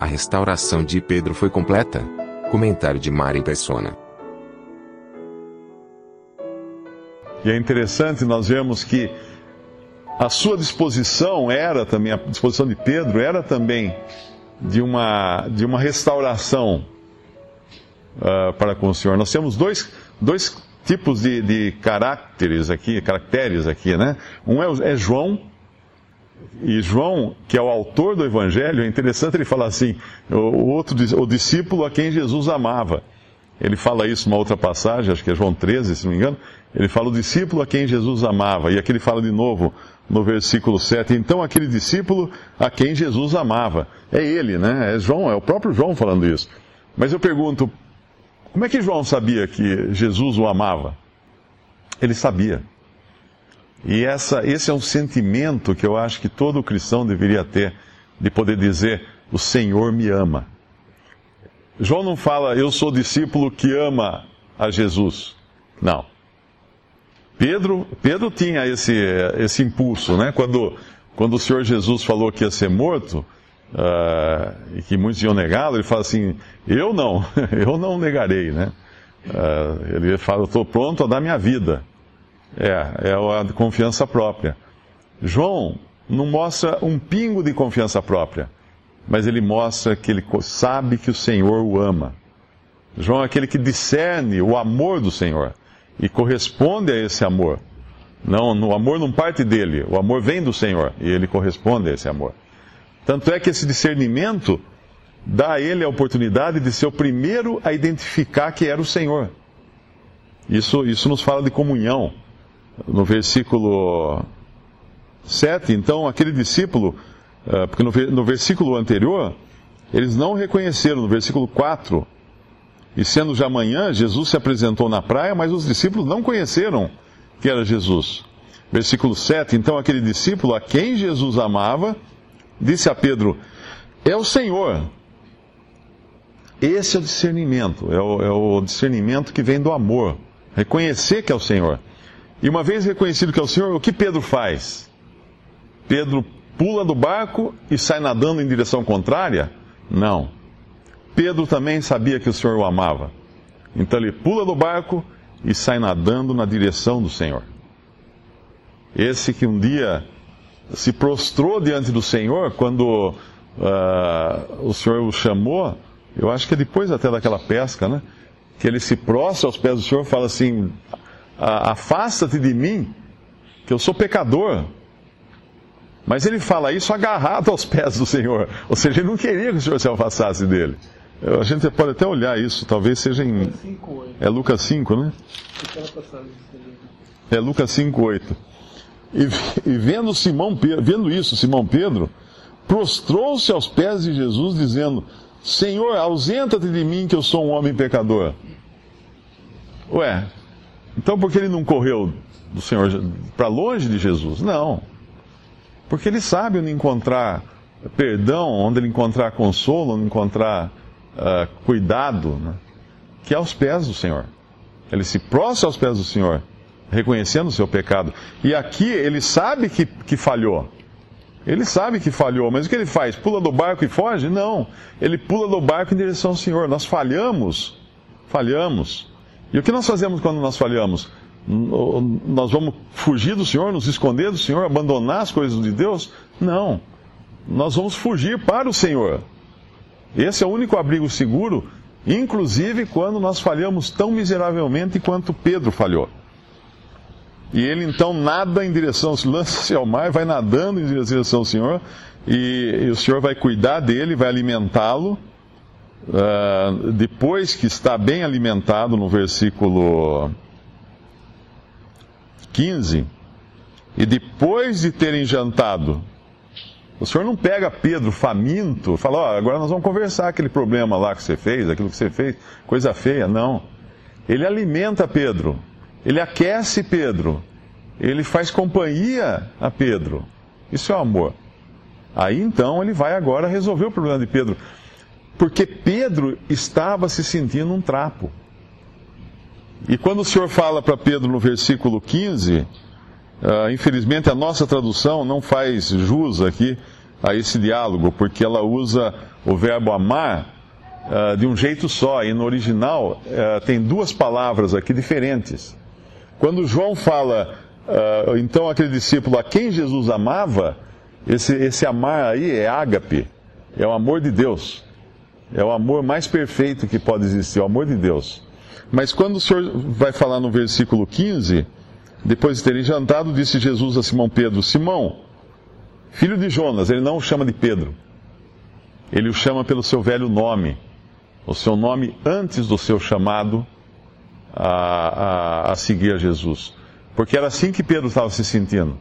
A restauração de Pedro foi completa. Comentário de Mari Persona. E é interessante nós vemos que a sua disposição era também, a disposição de Pedro era também de uma, de uma restauração uh, para com o Senhor. Nós temos dois, dois tipos de, de caracteres aqui, caracteres aqui, né? Um é, é João, e João, que é o autor do Evangelho, é interessante ele falar assim, o, outro, o discípulo a quem Jesus amava. Ele fala isso numa outra passagem, acho que é João 13, se não me engano. Ele fala o discípulo a quem Jesus amava. E aqui ele fala de novo no versículo 7. Então, aquele discípulo a quem Jesus amava. É ele, né? É João, é o próprio João falando isso. Mas eu pergunto, como é que João sabia que Jesus o amava? Ele sabia. E essa, esse é um sentimento que eu acho que todo cristão deveria ter, de poder dizer: O Senhor me ama. João não fala, eu sou discípulo que ama a Jesus. Não. Pedro, Pedro tinha esse, esse impulso, né? Quando, quando o Senhor Jesus falou que ia ser morto, uh, e que muitos iam negá-lo, ele fala assim: Eu não, eu não negarei, né? Uh, ele fala: Estou pronto a dar minha vida. É, é a confiança própria. João não mostra um pingo de confiança própria, mas ele mostra que ele sabe que o Senhor o ama. João é aquele que discerne o amor do Senhor e corresponde a esse amor. Não, o amor não parte dele, o amor vem do Senhor e ele corresponde a esse amor. Tanto é que esse discernimento dá a ele a oportunidade de ser o primeiro a identificar que era o Senhor. Isso, isso nos fala de comunhão. No versículo 7, então, aquele discípulo, eh, porque no, versículo anterior, eles não reconheceram, no versículo 4, e sendo já manhã, Jesus se apresentou na praia, mas os discípulos não conheceram que era Jesus. Versículo 7, então aquele discípulo a quem Jesus amava, disse a Pedro: É o Senhor. Esse é o discernimento, é o, é o discernimento que vem do amor. Reconhecer que é o Senhor. E uma vez reconhecido que é o Senhor, o que Pedro faz? Pedro pula do barco e sai nadando em direção contrária? Não. Pedro também sabia que o Senhor o amava. Então ele pula do barco e sai nadando na direção do Senhor. Esse que um dia se prostrou diante do Senhor quando uh, o Senhor o chamou, eu acho que é depois até daquela pesca, né? Que ele se prostra aos pés do Senhor e fala assim: afasta-te de mim, que eu sou pecador. Mas ele fala isso agarrado aos pés do Senhor. Ou seja, ele não queria que o Senhor se afastasse dele. A gente pode até olhar isso, talvez seja em. É Lucas 5, né? É Lucas 5, 8. E, e vendo Simão Pedro, vendo isso, Simão Pedro prostrou-se aos pés de Jesus, dizendo: Senhor, ausenta-te de mim, que eu sou um homem pecador. Ué, então por que ele não correu do Senhor para longe de Jesus? Não. Porque ele sabe onde encontrar perdão, onde ele encontrar consolo, onde encontrar uh, cuidado, né? que é aos pés do Senhor. Ele se prostra aos pés do Senhor, reconhecendo o seu pecado. E aqui ele sabe que, que falhou. Ele sabe que falhou, mas o que ele faz? Pula do barco e foge? Não. Ele pula do barco em direção ao Senhor. Nós falhamos. Falhamos. E o que nós fazemos quando nós falhamos? Nós vamos fugir do Senhor, nos esconder do Senhor, abandonar as coisas de Deus? Não. Nós vamos fugir para o Senhor. Esse é o único abrigo seguro, inclusive quando nós falhamos tão miseravelmente quanto Pedro falhou. E ele então nada em direção, lança-se ao mar, vai nadando em direção ao Senhor, e, e o Senhor vai cuidar dele, vai alimentá-lo, Uh, depois que está bem alimentado, no versículo 15, e depois de terem jantado, o senhor não pega Pedro faminto e fala: Ó, agora nós vamos conversar aquele problema lá que você fez, aquilo que você fez, coisa feia. Não. Ele alimenta Pedro, ele aquece Pedro, ele faz companhia a Pedro. Isso é amor. Aí então ele vai agora resolver o problema de Pedro. Porque Pedro estava se sentindo um trapo. E quando o Senhor fala para Pedro no versículo 15, uh, infelizmente a nossa tradução não faz jus aqui a esse diálogo, porque ela usa o verbo amar uh, de um jeito só, e no original uh, tem duas palavras aqui diferentes. Quando João fala, então aquele discípulo a quem Jesus amava, esse, esse amar aí é ágape, é o amor de Deus. É o amor mais perfeito que pode existir, o amor de Deus. Mas quando o Senhor vai falar no versículo 15, depois de terem jantado, disse Jesus a Simão Pedro: Simão, filho de Jonas, ele não o chama de Pedro, ele o chama pelo seu velho nome, o seu nome antes do seu chamado a, a, a seguir a Jesus. Porque era assim que Pedro estava se sentindo.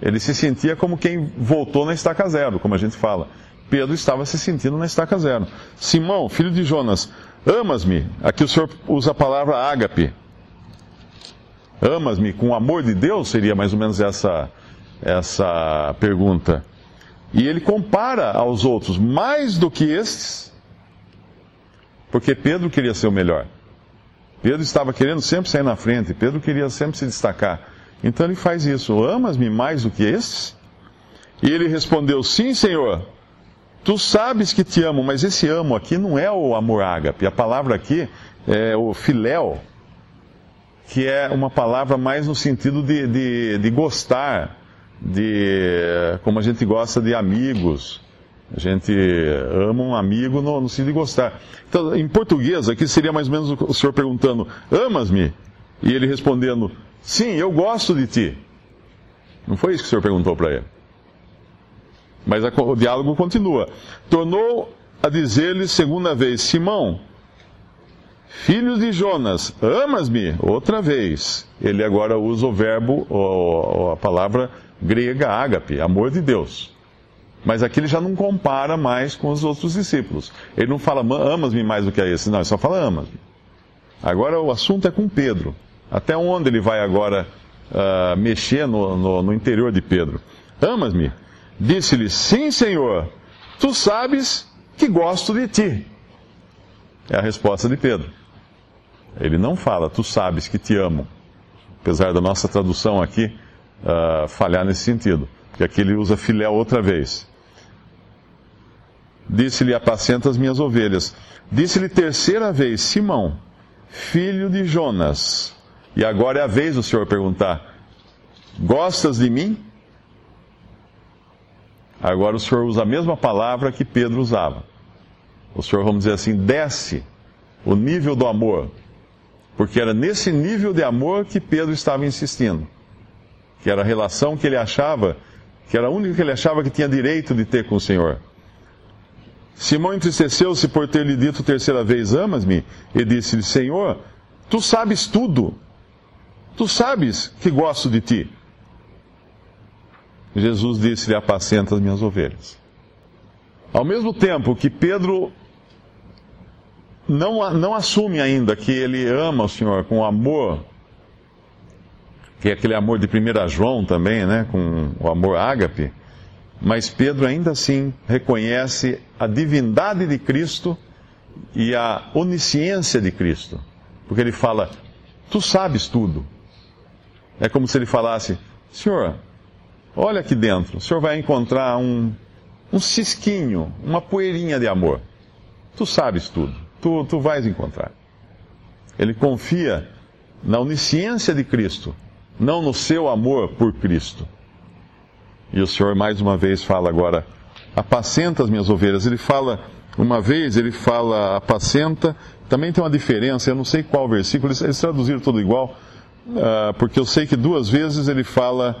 Ele se sentia como quem voltou na estaca zero, como a gente fala. Pedro estava se sentindo na estaca zero. Simão, filho de Jonas, amas-me? Aqui o Senhor usa a palavra ágape. Amas-me com o amor de Deus? Seria mais ou menos essa, essa pergunta. E ele compara aos outros, mais do que estes, porque Pedro queria ser o melhor. Pedro estava querendo sempre sair na frente, Pedro queria sempre se destacar. Então ele faz isso: Amas-me mais do que estes? E ele respondeu: Sim, Senhor. Tu sabes que te amo, mas esse amo aqui não é o amor ágape. A palavra aqui é o filéu, que é uma palavra mais no sentido de, de, de gostar, de como a gente gosta de amigos. A gente ama um amigo no, no sentido de gostar. Então, em português, aqui seria mais ou menos o senhor perguntando: Amas-me? E ele respondendo: Sim, eu gosto de ti. Não foi isso que o senhor perguntou para ele. Mas a, o diálogo continua. Tornou a dizer-lhe segunda vez: Simão, filho de Jonas, amas-me? Outra vez. Ele agora usa o verbo, a palavra grega ágape, amor de Deus. Mas aqui ele já não compara mais com os outros discípulos. Ele não fala amas-me mais do que a esse, não, ele só fala amas-me. Agora o assunto é com Pedro. Até onde ele vai agora uh, mexer no, no, no interior de Pedro? Amas-me? Disse-lhe: Sim, Senhor, tu sabes que gosto de ti. É a resposta de Pedro. Ele não fala, tu sabes que te amo. Apesar da nossa tradução aqui uh, falhar nesse sentido. Porque aqui ele usa filé outra vez. Disse-lhe: Apacenta as minhas ovelhas. Disse-lhe terceira vez: Simão, filho de Jonas. E agora é a vez do Senhor perguntar: Gostas de mim? Agora o Senhor usa a mesma palavra que Pedro usava. O Senhor, vamos dizer assim, desce o nível do amor. Porque era nesse nível de amor que Pedro estava insistindo. Que era a relação que ele achava, que era a única que ele achava que tinha direito de ter com o Senhor. Simão entristeceu-se por ter lhe dito terceira vez: Amas-me? E disse-lhe: Senhor, tu sabes tudo. Tu sabes que gosto de ti. Jesus disse-lhe: Apacenta as minhas ovelhas. Ao mesmo tempo que Pedro não, não assume ainda que ele ama o Senhor com amor, que é aquele amor de 1 João também, né, com o amor ágape, mas Pedro ainda assim reconhece a divindade de Cristo e a onisciência de Cristo. Porque ele fala: Tu sabes tudo. É como se ele falasse: Senhor, Olha aqui dentro, o senhor vai encontrar um, um cisquinho, uma poeirinha de amor. Tu sabes tudo, tu, tu vais encontrar. Ele confia na onisciência de Cristo, não no seu amor por Cristo. E o Senhor mais uma vez fala agora, apacenta as minhas ovelhas. Ele fala, uma vez ele fala apacenta, também tem uma diferença, eu não sei qual versículo, eles, traduziram tudo igual, uh, porque eu sei que duas vezes ele fala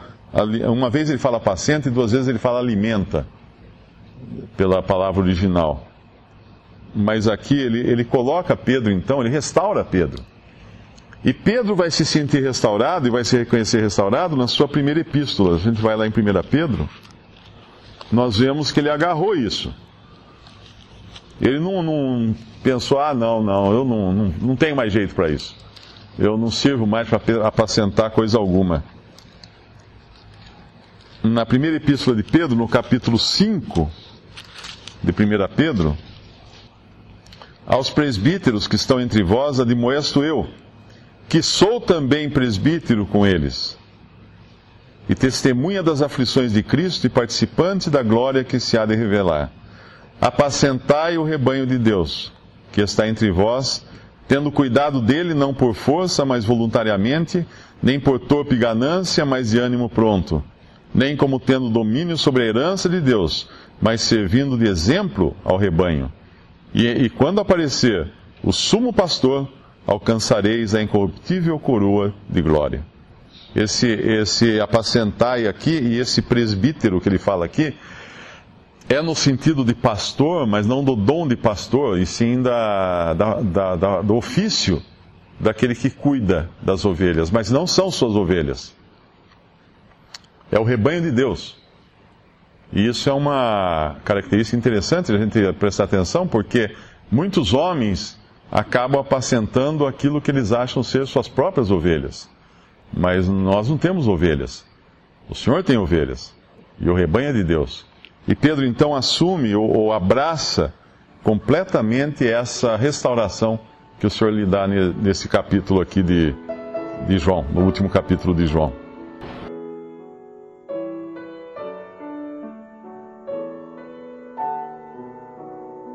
uma vez ele fala apacenta e duas vezes ele fala alimenta, pela palavra original. Mas aqui ele, ele coloca Pedro, então, ele restaura Pedro. E Pedro vai se sentir restaurado e vai se reconhecer restaurado na sua primeira epístola. A gente vai lá em 1 Pedro, nós vemos que ele agarrou isso. Ele não, não pensou, ah, não, não, eu não, não, não tenho mais jeito para isso. Eu não sirvo mais para apacentar coisa alguma. Na primeira epístola de Pedro, no capítulo 5 de 1 Pedro, aos presbíteros que estão entre vós, admoesto eu, que sou também presbítero com eles, e testemunha das aflições de Cristo e participante da glória que se há de revelar. Apacentai o rebanho de Deus, que está entre vós, tendo cuidado dele não por força, mas voluntariamente, nem por torpe ganância, mas de ânimo pronto, nem como tendo domínio sobre a herança de Deus, mas servindo de exemplo ao rebanho. E, e quando aparecer o sumo pastor, alcançareis a incorruptível coroa de glória. Esse, esse apacentai aqui e esse presbítero que ele fala aqui, é no sentido de pastor, mas não do dom de pastor, e sim da, da, da, da, do ofício daquele que cuida das ovelhas, mas não são suas ovelhas. É o rebanho de Deus. E isso é uma característica interessante a gente prestar atenção, porque muitos homens acabam apacentando aquilo que eles acham ser suas próprias ovelhas. Mas nós não temos ovelhas. O Senhor tem ovelhas. E o rebanho é de Deus. E Pedro então assume ou, ou abraça completamente essa restauração que o Senhor lhe dá nesse capítulo aqui de, de João, no último capítulo de João.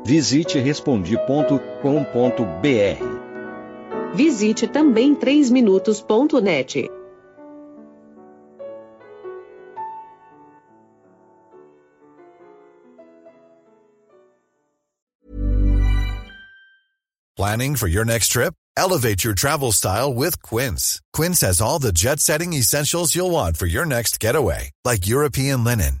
Visite respondi.com.br. Visite também 3minutos.net. Planning for your next trip? Elevate your travel style with Quince. Quince has all the jet setting essentials you'll want for your next getaway, like European linen,